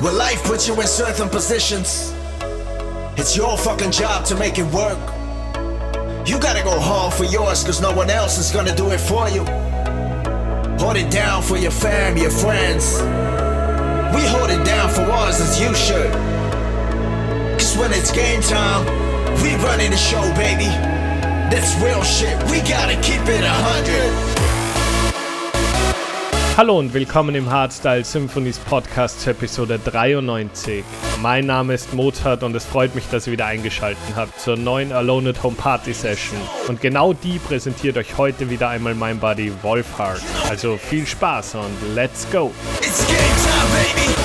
When life puts you in certain positions, it's your fucking job to make it work. You gotta go hard for yours, cause no one else is gonna do it for you. Hold it down for your fam, your friends. We hold it down for us as you should. Cause when it's game time, we running the show, baby. That's real shit. We gotta keep it a hundred. Hallo und willkommen im Hardstyle Symphonies Podcast Episode 93. Mein Name ist Mozart und es freut mich, dass ihr wieder eingeschaltet habt zur neuen Alone at Home Party Session. Und genau die präsentiert euch heute wieder einmal mein Buddy Wolfhard. Also viel Spaß und let's go! It's game time, baby.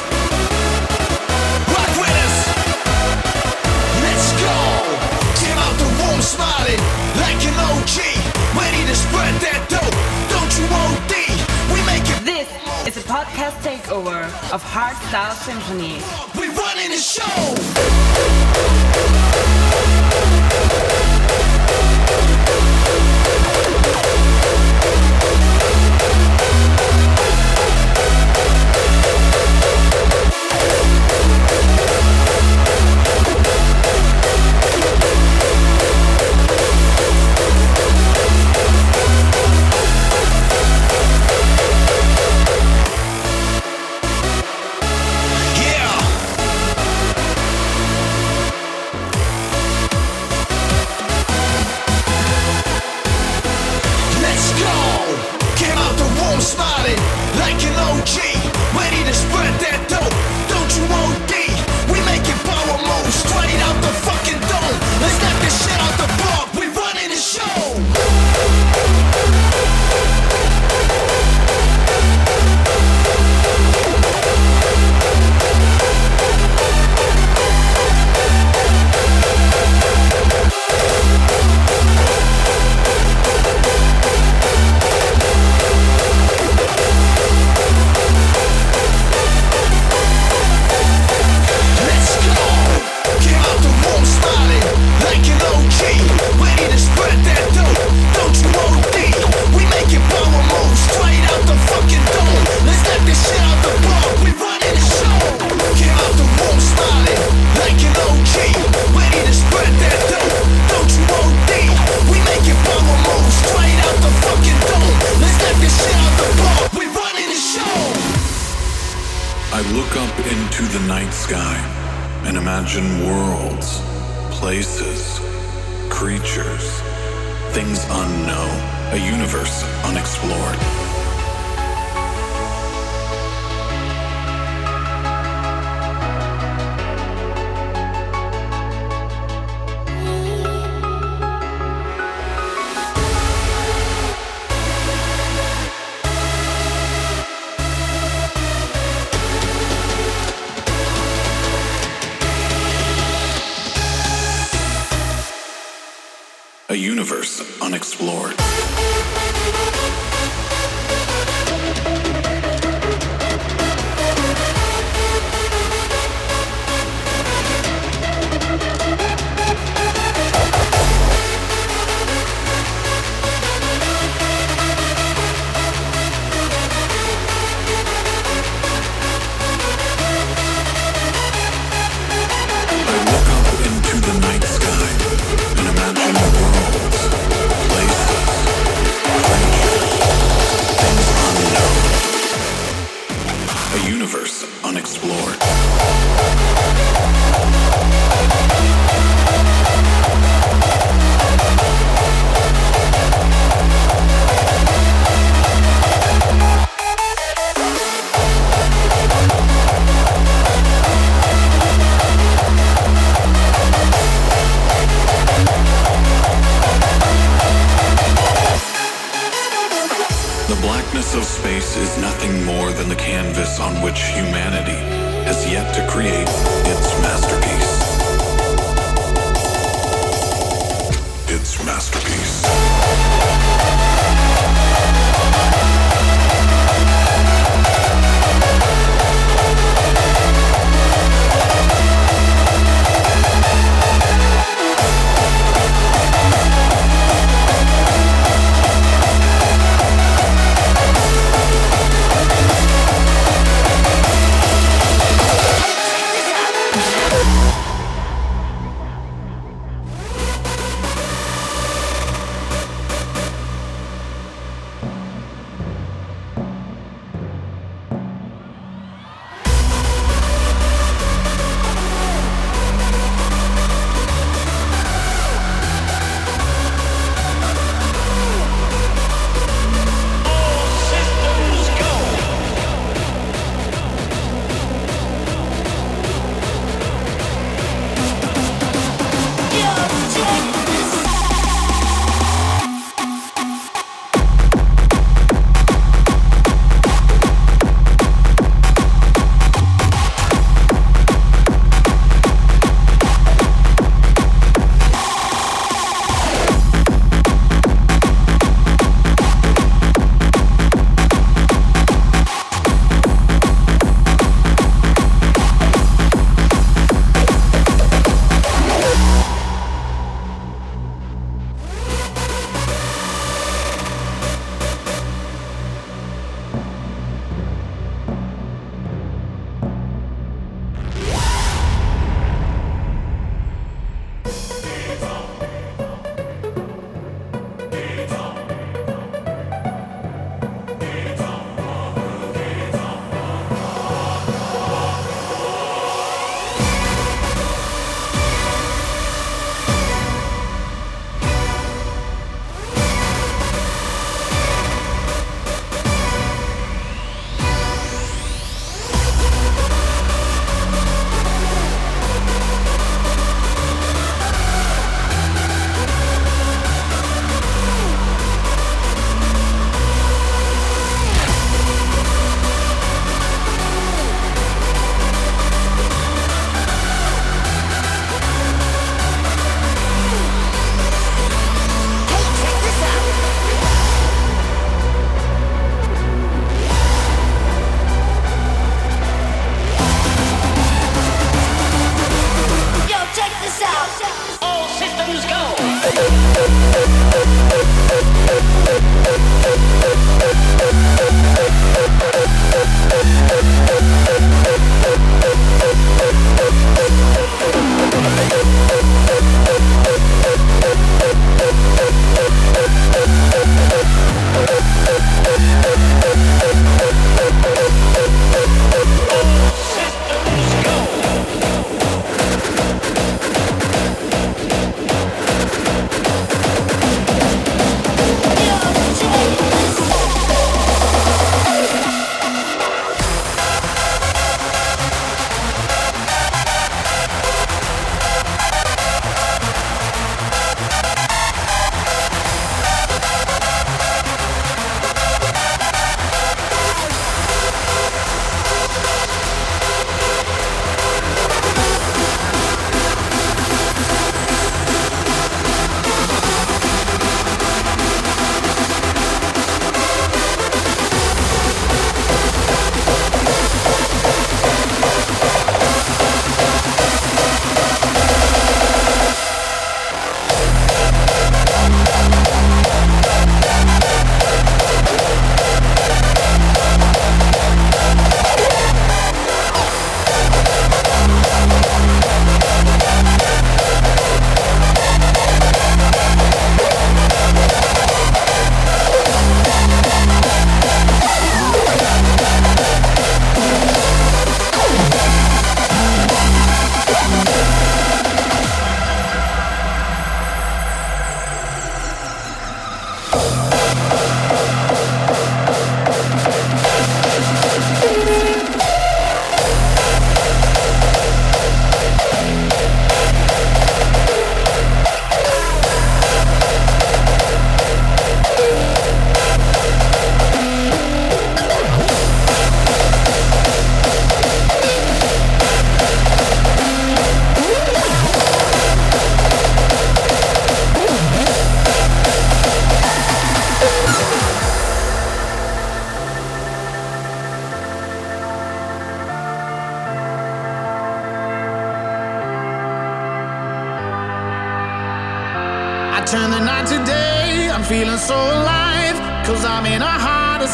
Podcast takeover of Hardstyle Symphony. We running the show. Imagine worlds, places, creatures, things unknown, a universe unexplored.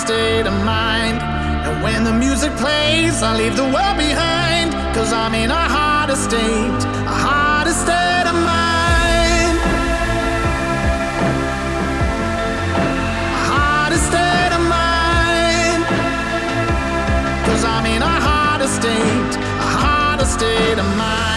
state of mind. And when the music plays, I leave the world behind. Cause I'm in a harder state, a harder state of mind. A state of. Cause I'm in a harder state, a harder state of mind.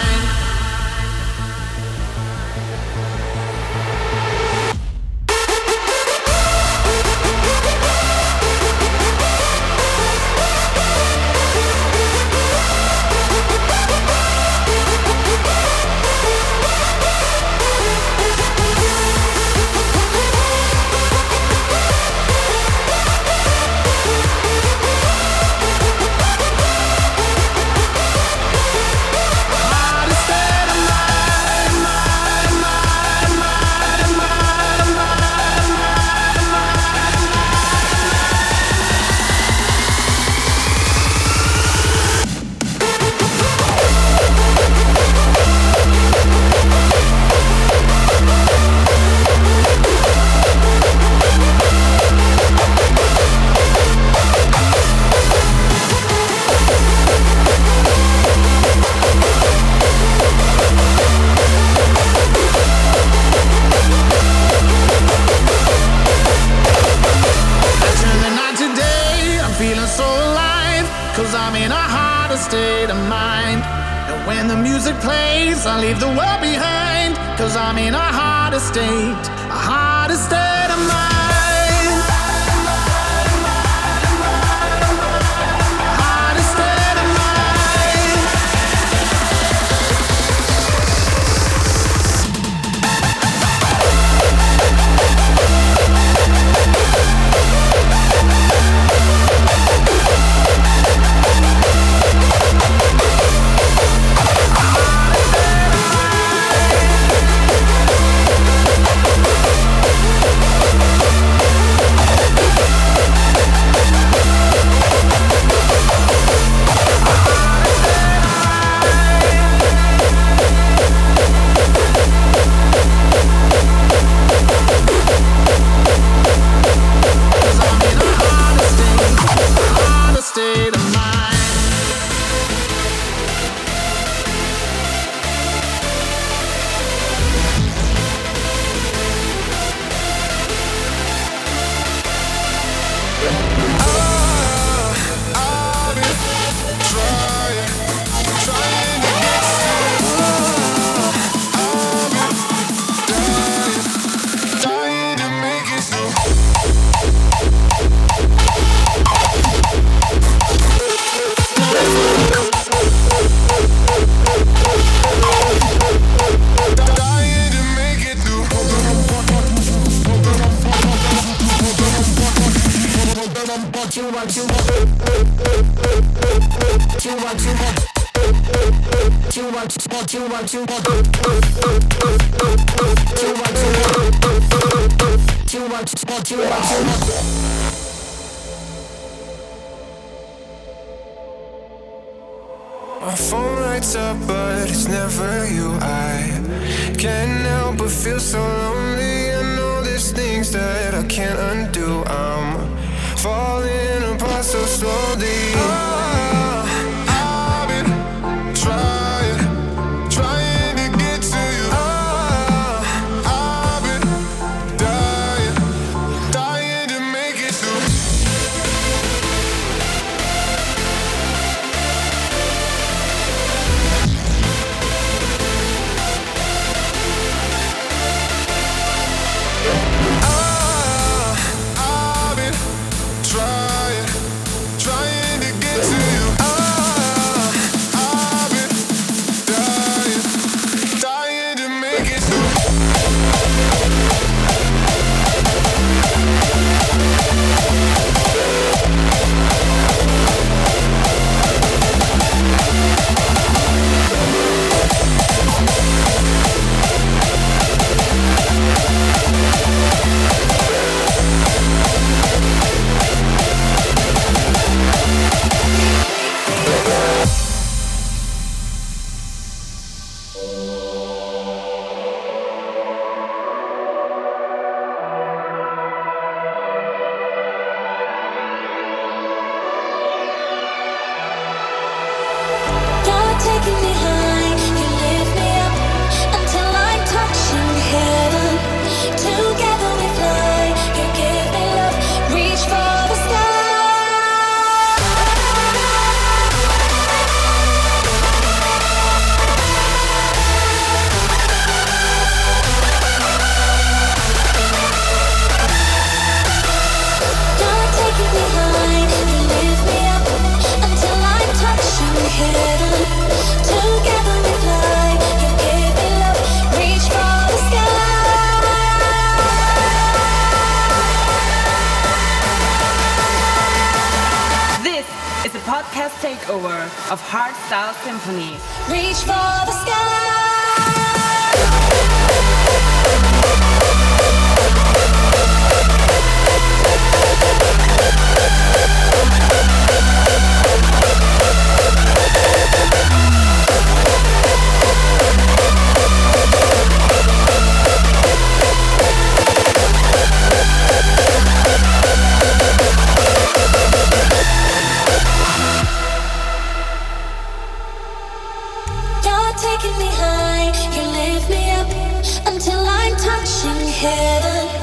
Takeover of Hardstyle Symphony. Reach for the sky. Taking me high, you lift me up until I'm touching heaven.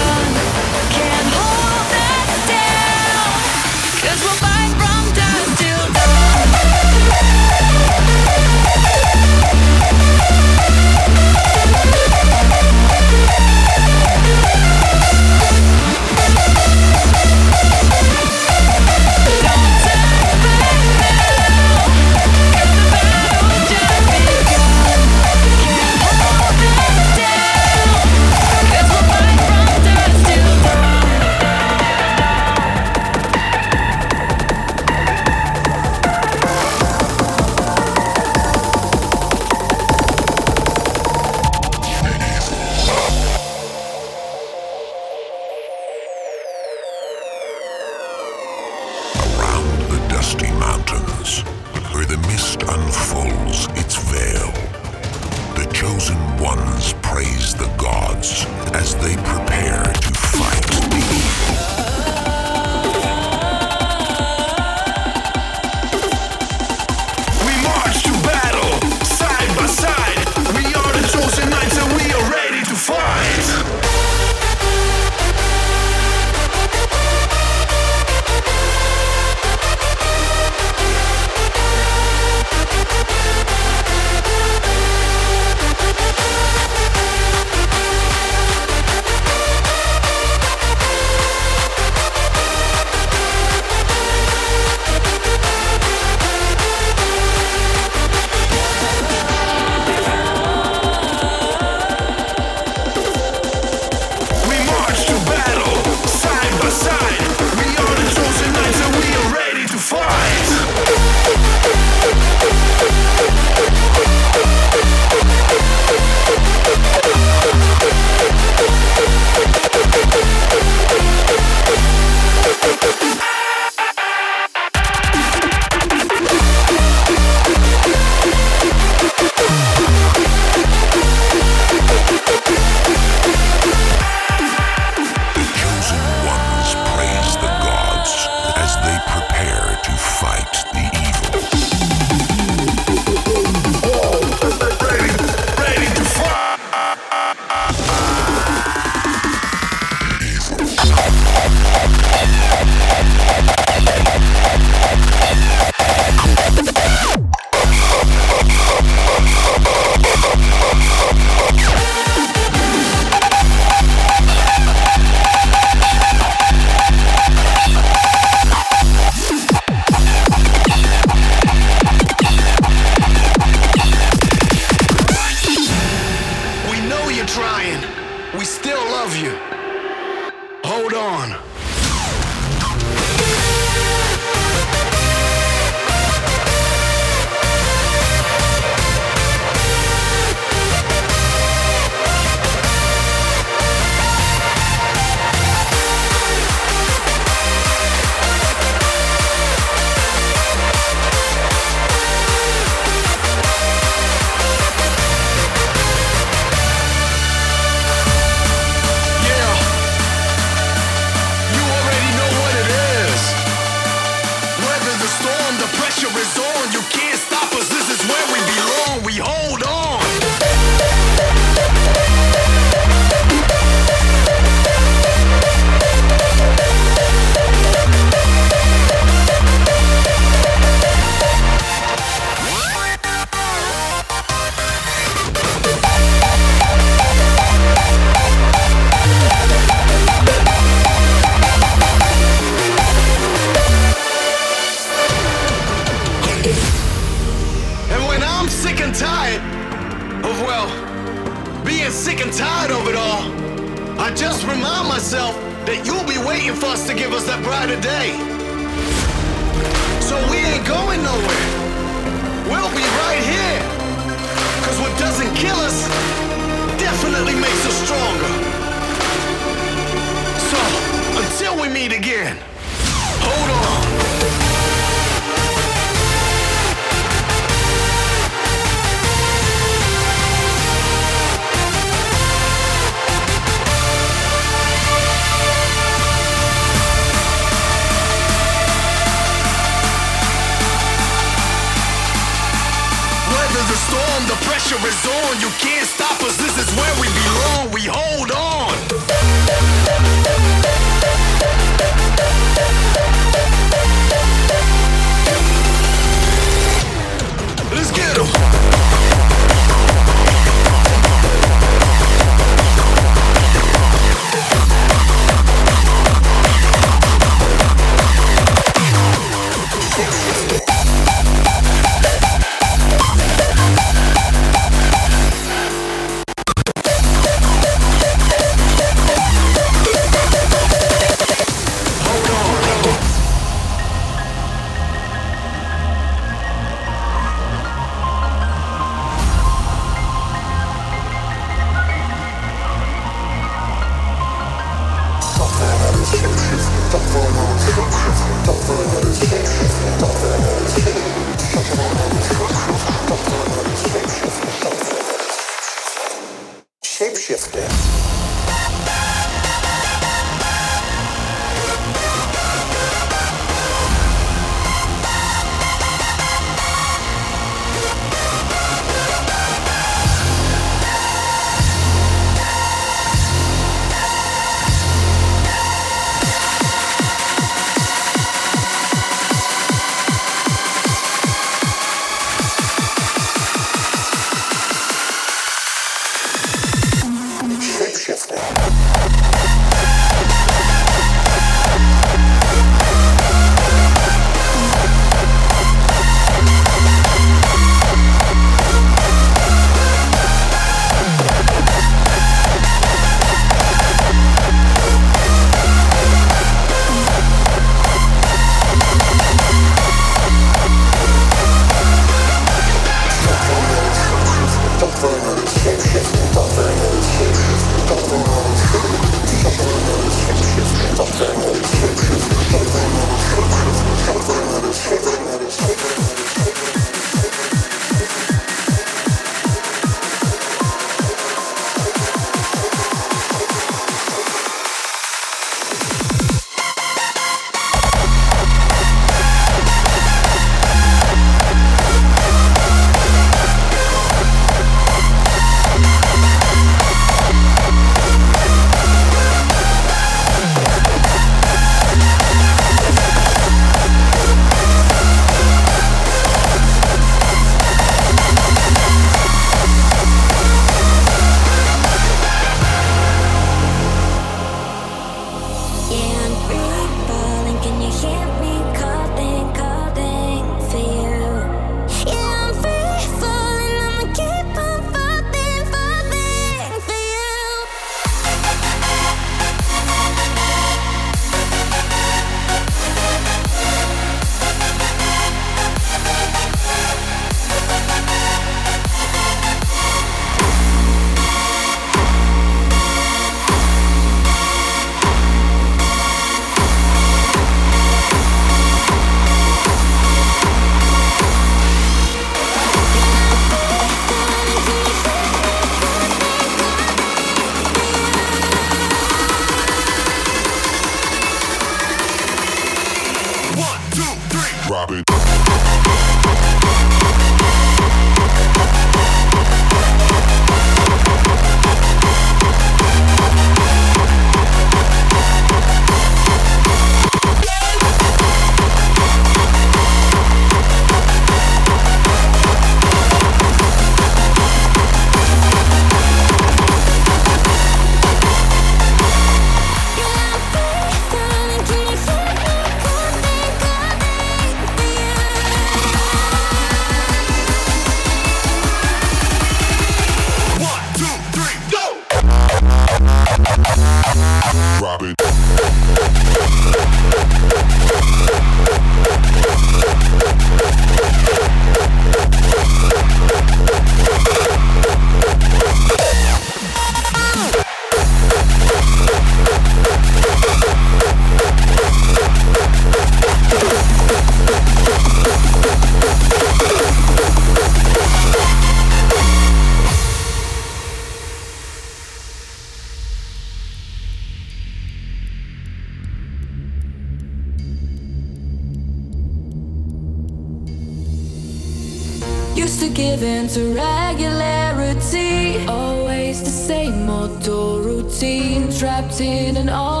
Trapped in an ordinary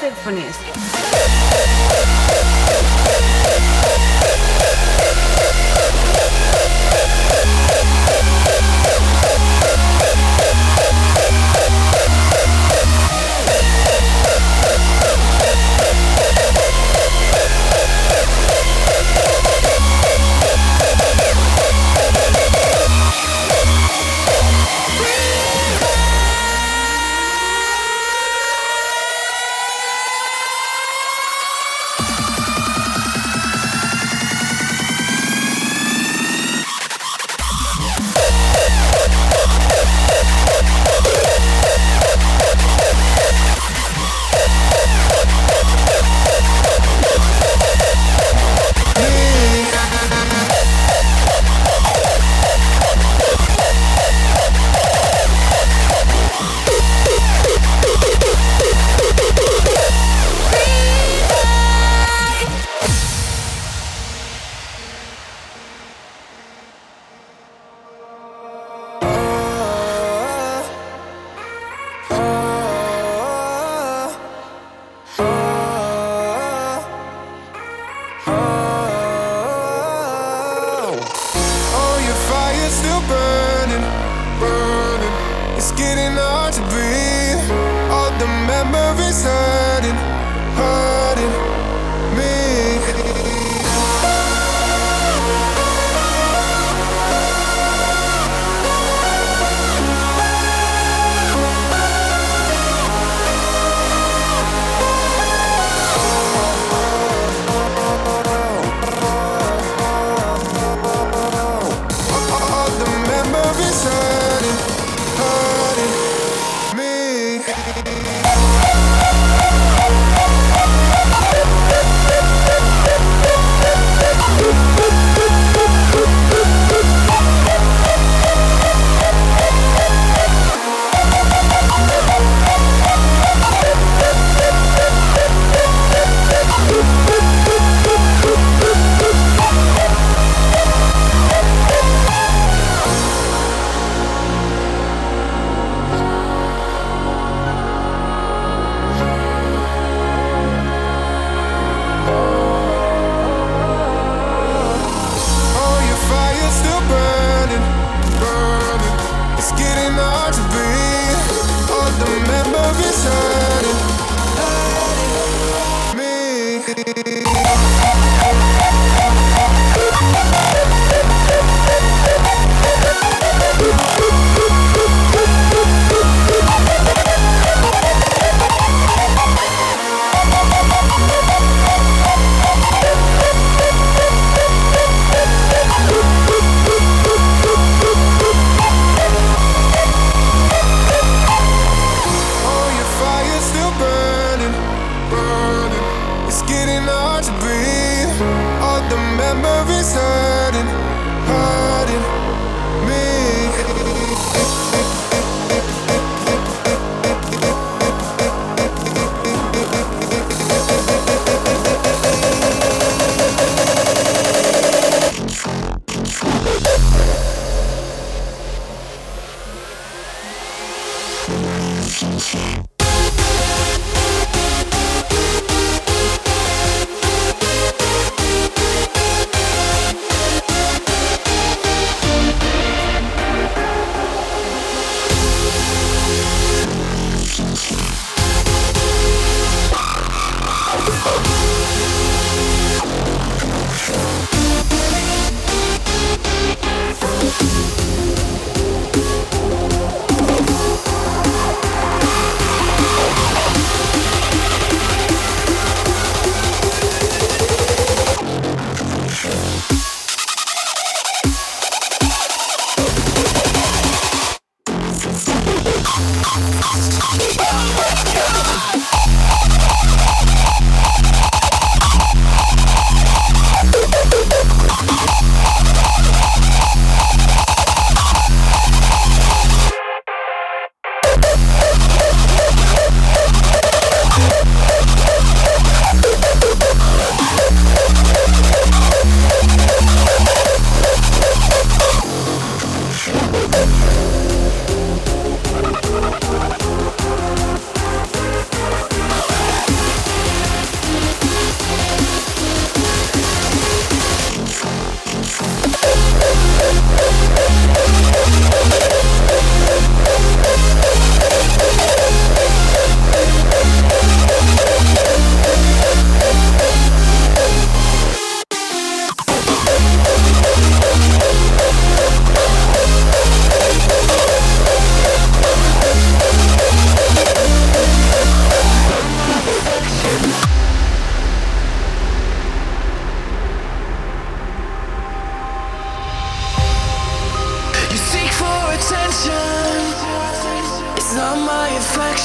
Symphonies.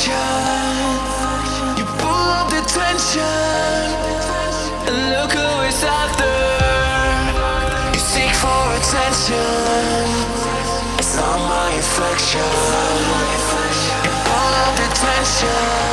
You pull up the tension. And look who is after. You seek for attention. It's not my affection. You pull up the tension.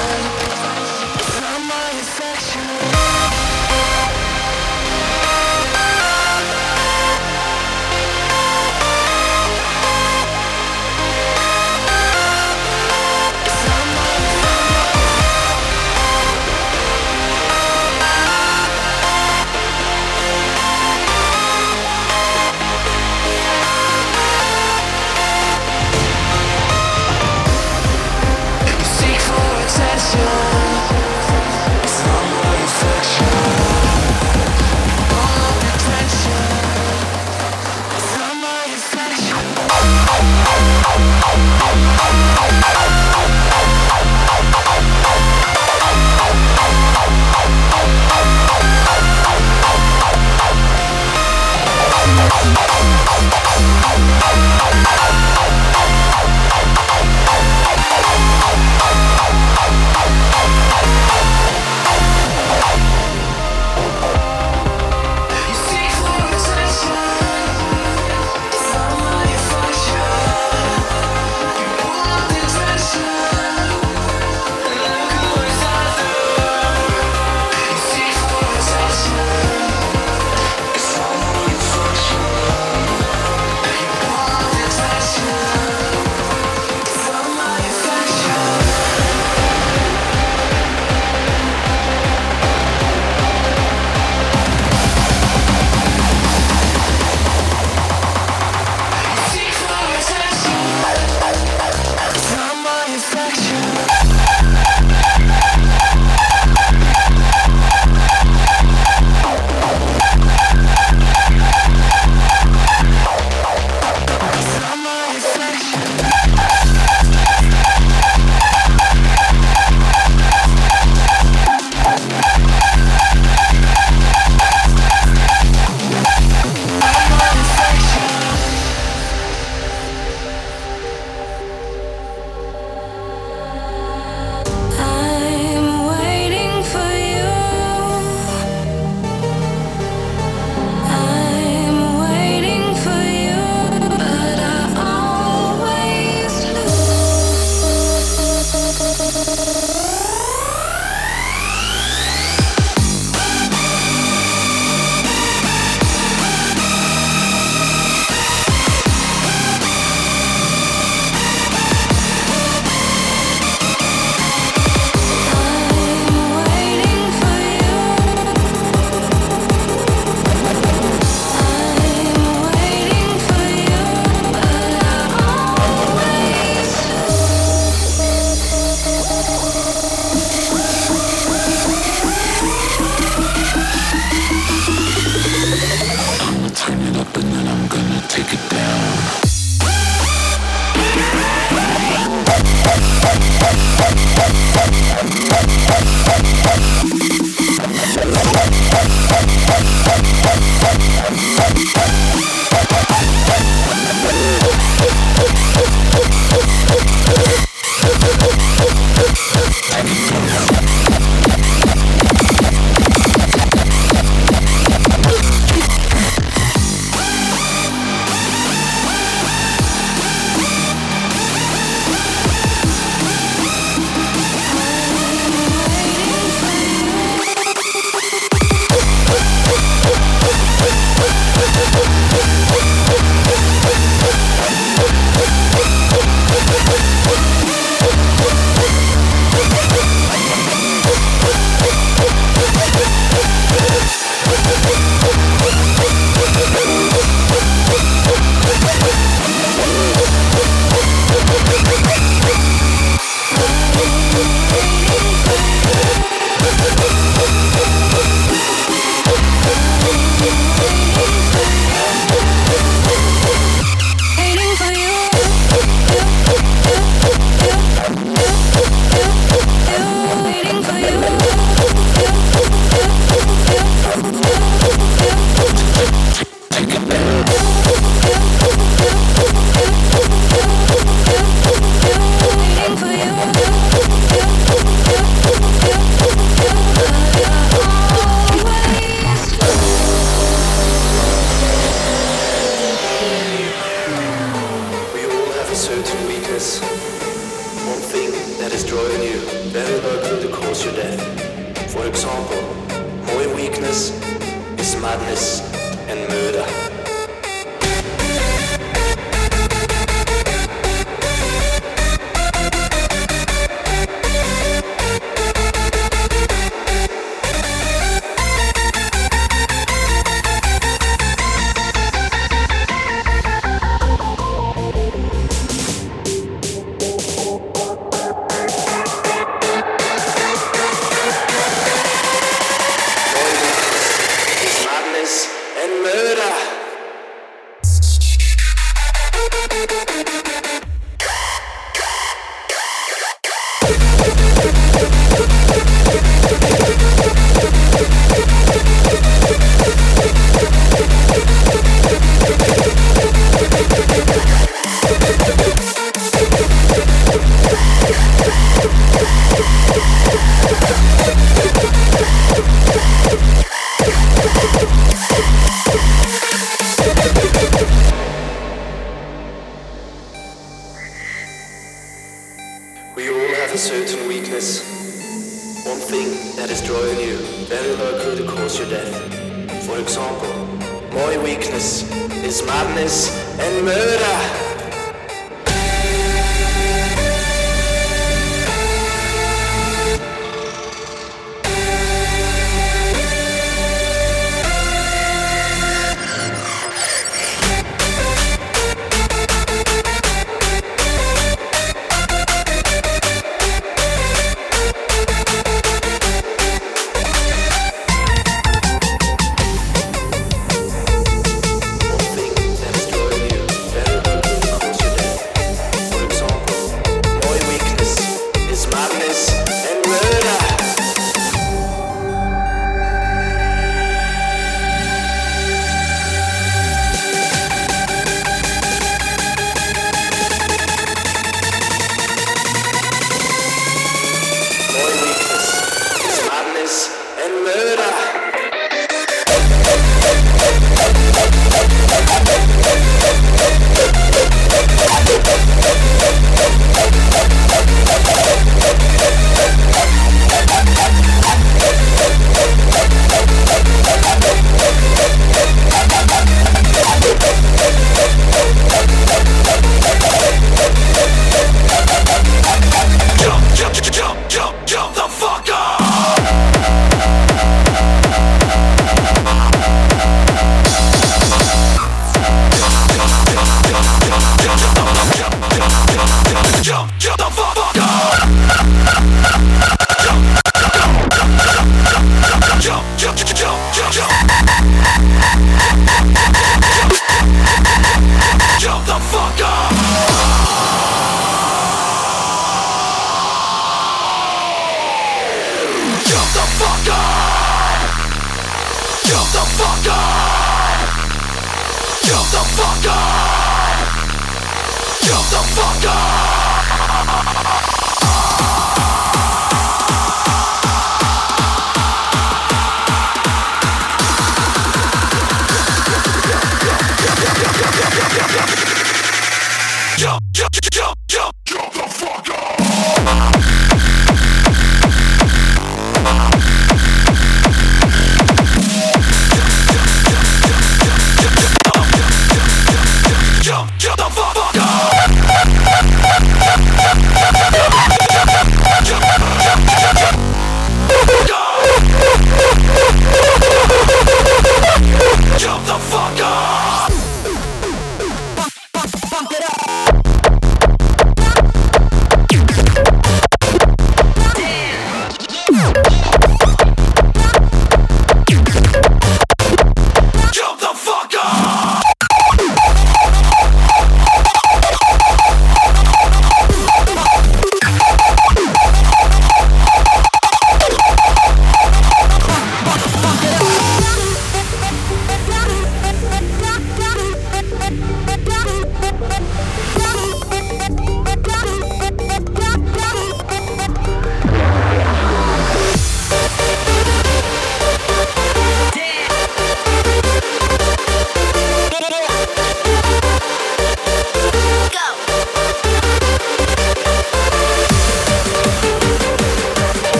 Bye.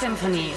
Hardstyle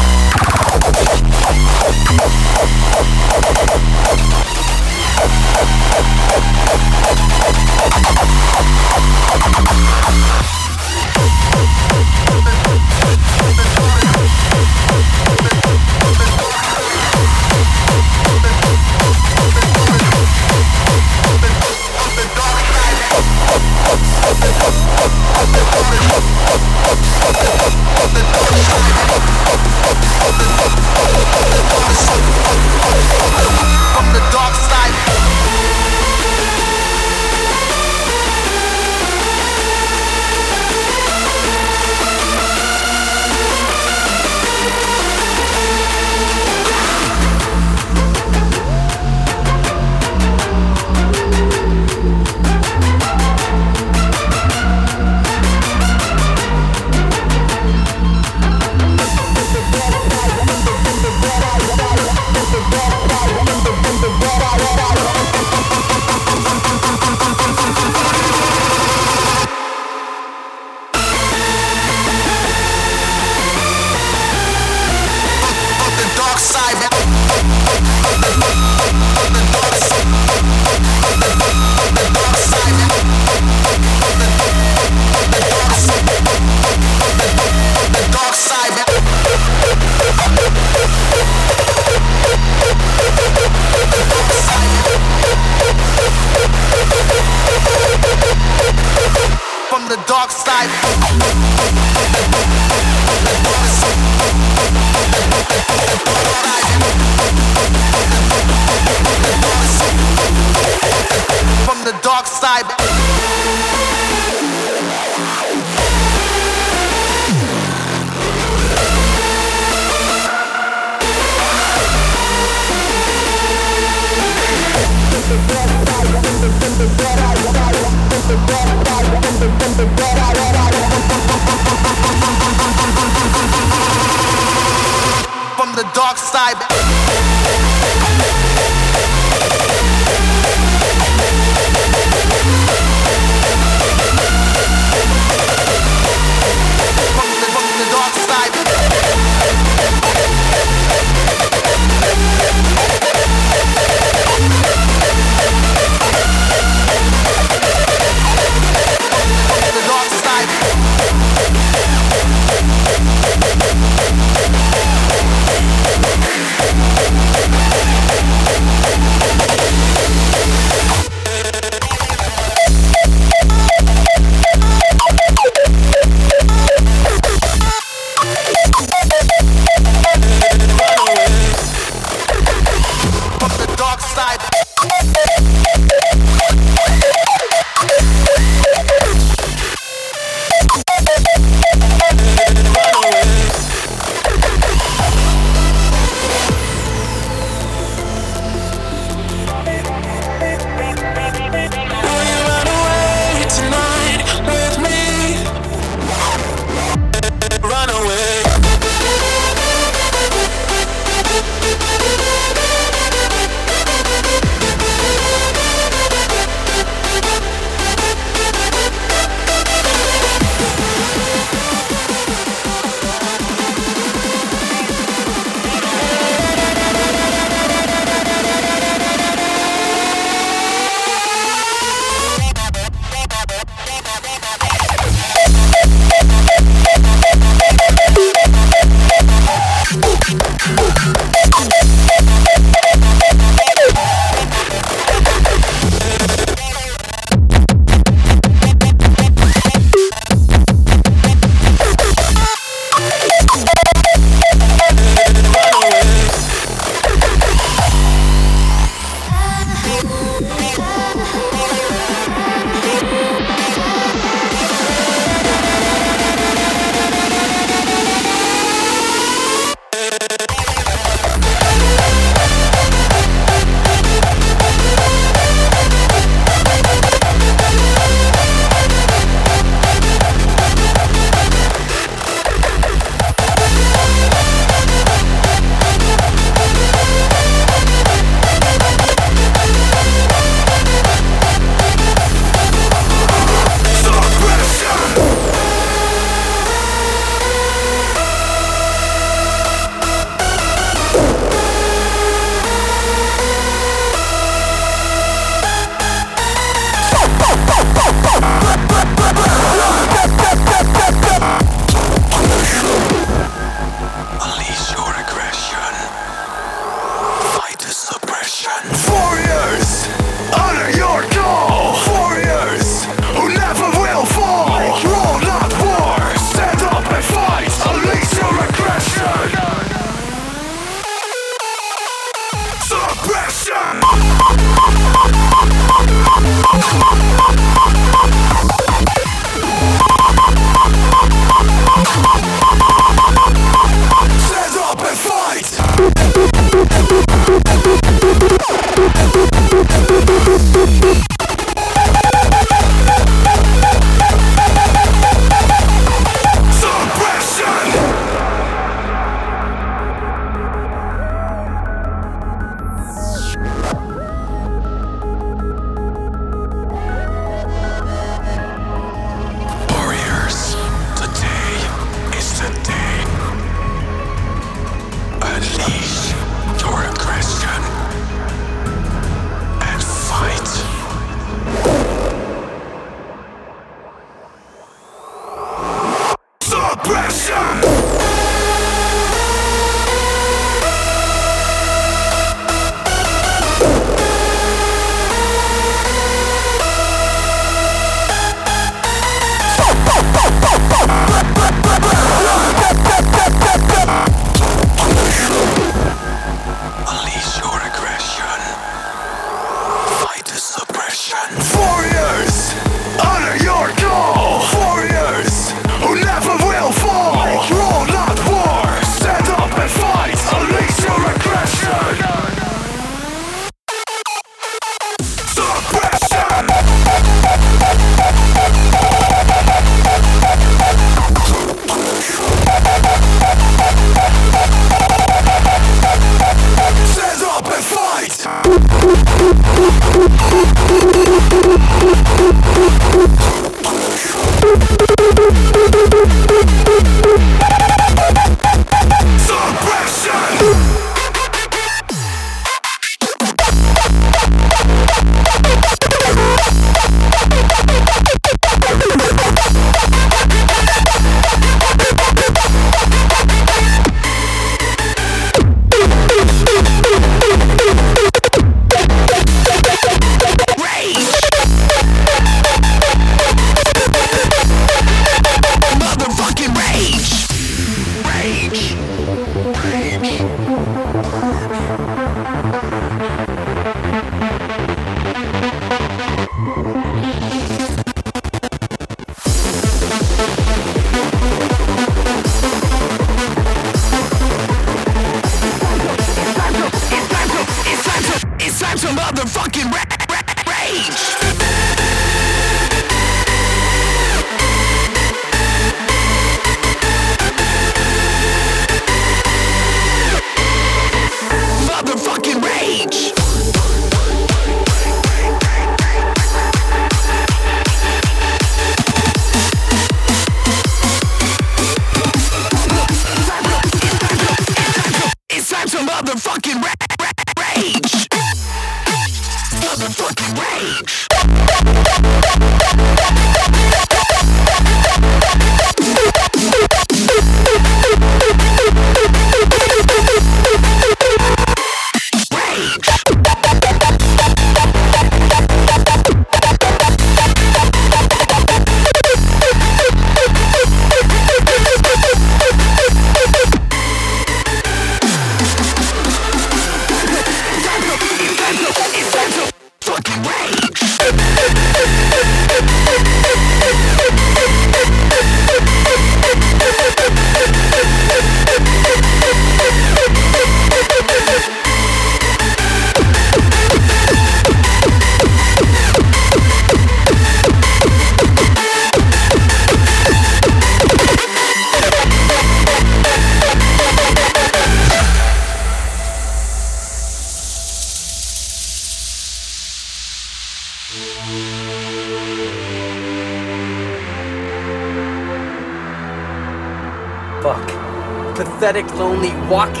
walking.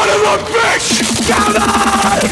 Out of a bitch! Down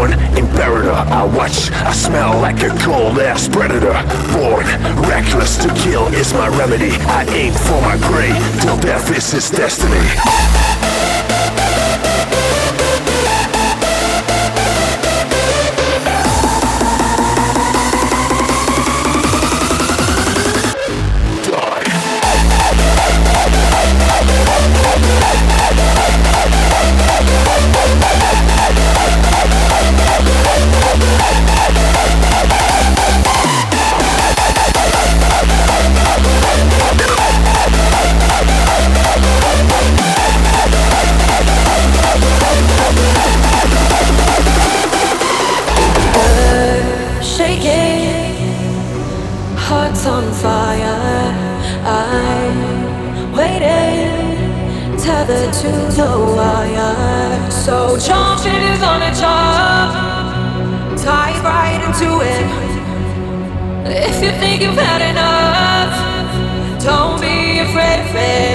born imperator. I watch, I smell like a cold ass predator. Born reckless to kill is my remedy. I aim for my prey till death is his destiny. So jump if you're gonna jump. Dive right into it. If you think you've had enough, don't be afraid of it.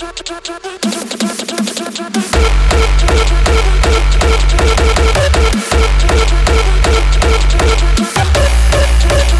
Thank you.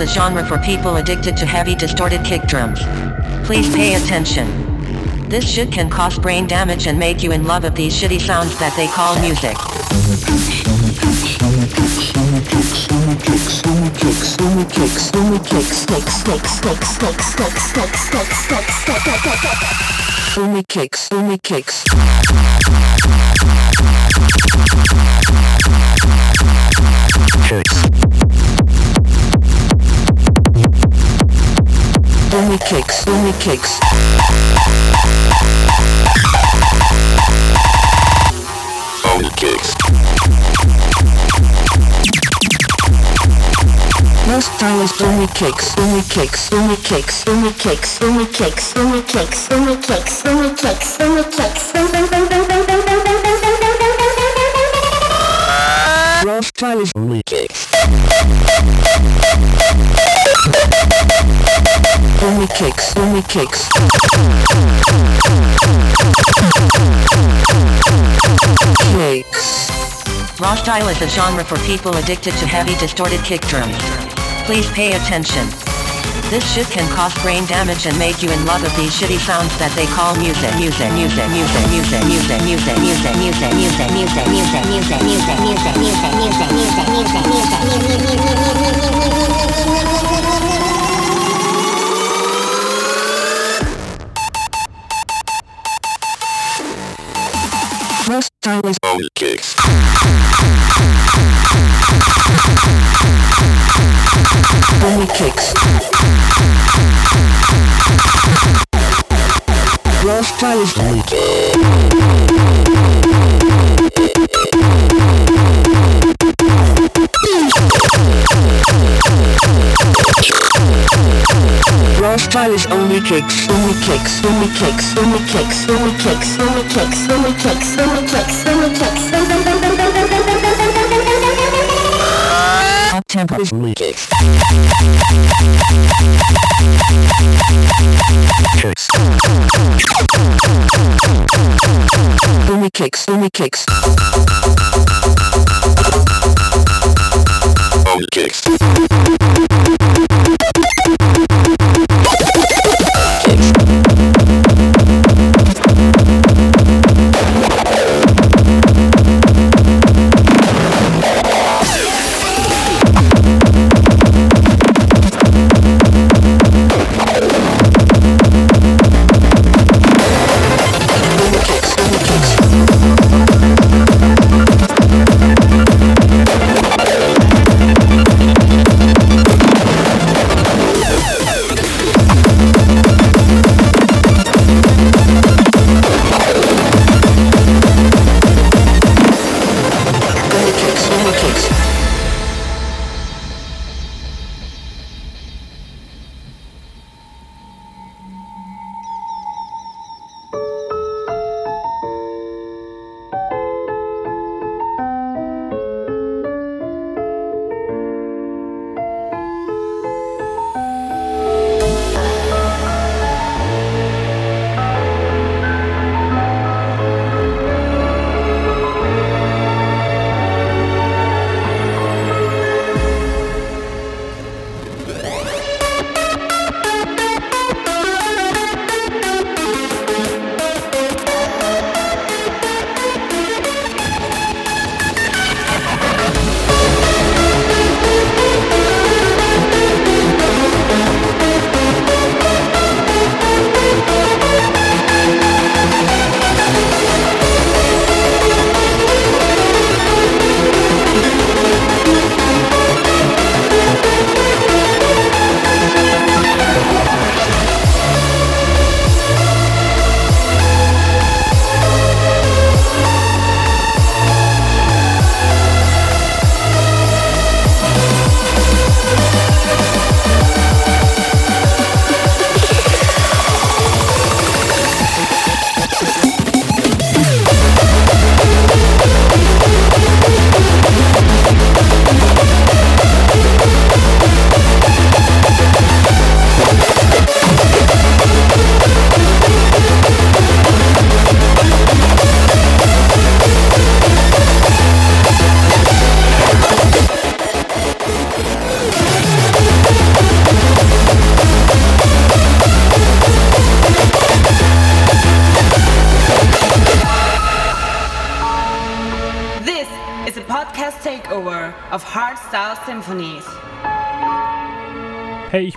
Is a genre for people addicted to heavy distorted kick drums. Please pay attention. This shit can cause brain damage and make you in love with these shitty sounds that they call music. Kicks, kicks, kicks, only kicks, only kicks, kicks, kicks, kicks, kicks, kicks, kicks, kicks, kicks, kicks, kicks. Only kicks, only kicks. Only kicks, only kicks. Only kicks. Only kicks, only kicks, only kicks, only kicks, only kicks, only kicks, only kicks, only kicks, only kicks. Kicks. Raw style is a genre for people addicted to heavy distorted kick drums. Please pay attention. This shit can cause brain damage and make you in love with these shitty sounds that they call music. Music, music, music, music, music, music, music, music, music, music, music, music, music, music, music, music, music, music, music, Raw stylist Only kicks. only kicks. just tiles Style is only kicks, only kicks, only kicks, only kicks, only kicks, only kicks, only kicks, only kicks. Tempers leakage. Kicks. Boomy kicks, boomy kicks. Boomy kicks.